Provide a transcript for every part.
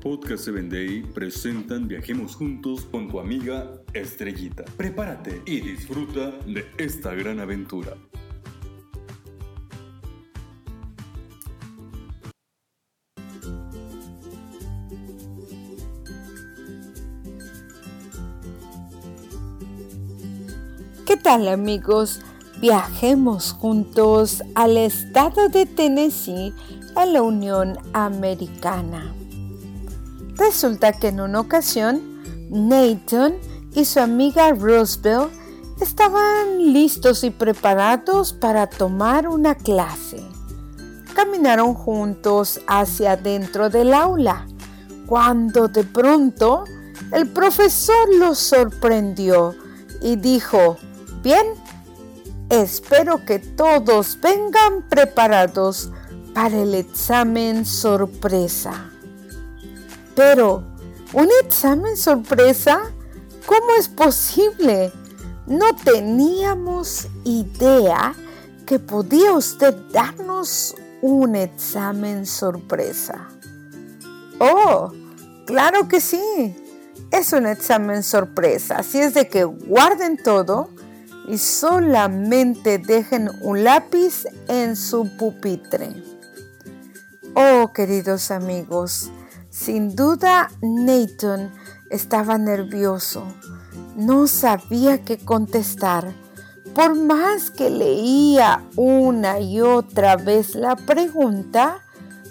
Podcast 7 Day presentan Viajemos Juntos con tu amiga Estrellita. Prepárate y disfruta de esta gran aventura. ¿Qué tal amigos? Viajemos juntos al estado de Tennessee, a la Unión Americana. Resulta que en una ocasión, Nathan y su amiga Roosevelt estaban listos y preparados para tomar una clase. Caminaron juntos hacia dentro del aula, cuando de pronto el profesor los sorprendió y dijo, Bien, espero que todos vengan preparados para el examen sorpresa. Pero, ¿un examen sorpresa? ¿Cómo es posible? No teníamos idea que podía usted darnos un examen sorpresa. Oh, claro que sí. Es un examen sorpresa, así es de que guarden todo y solamente dejen un lápiz en su pupitre. Oh, queridos amigos, sin duda Nathan estaba nervioso. No sabía qué contestar. Por más que leía una y otra vez la pregunta,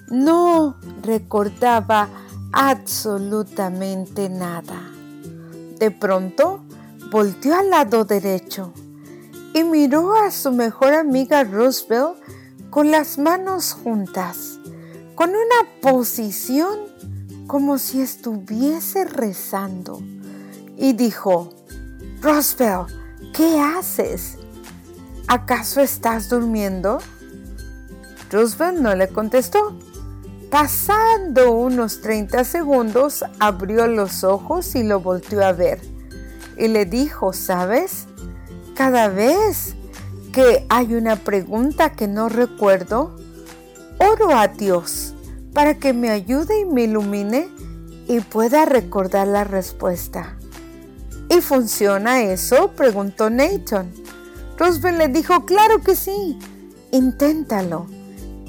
no recordaba absolutamente nada. De pronto, volteó al lado derecho y miró a su mejor amiga Roosevelt con las manos juntas, con una posición como si estuviese rezando. Y dijo, Roosevelt, ¿qué haces? ¿Acaso estás durmiendo? Roosevelt no le contestó. Pasando unos 30 segundos, abrió los ojos y lo volteó a ver. Y le dijo, ¿sabes? Cada vez que hay una pregunta que no recuerdo, oro a Dios para que me ayude y me ilumine y pueda recordar la respuesta. ¿Y funciona eso? preguntó Nathan. Roosevelt le dijo, claro que sí, inténtalo.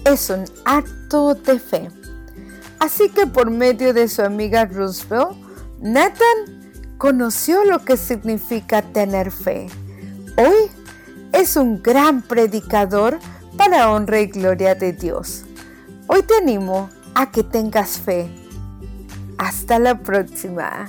Es un acto de fe. Así que por medio de su amiga Roosevelt, Nathan conoció lo que significa tener fe Hoy es un gran predicador para honra y gloria de Dios. Hoy te animo a que tengas fe. Hasta la próxima.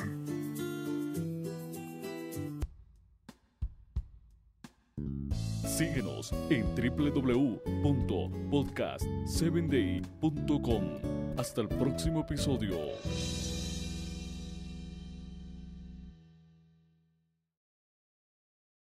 Síguenos en www.podcast7day.com. Hasta el próximo episodio.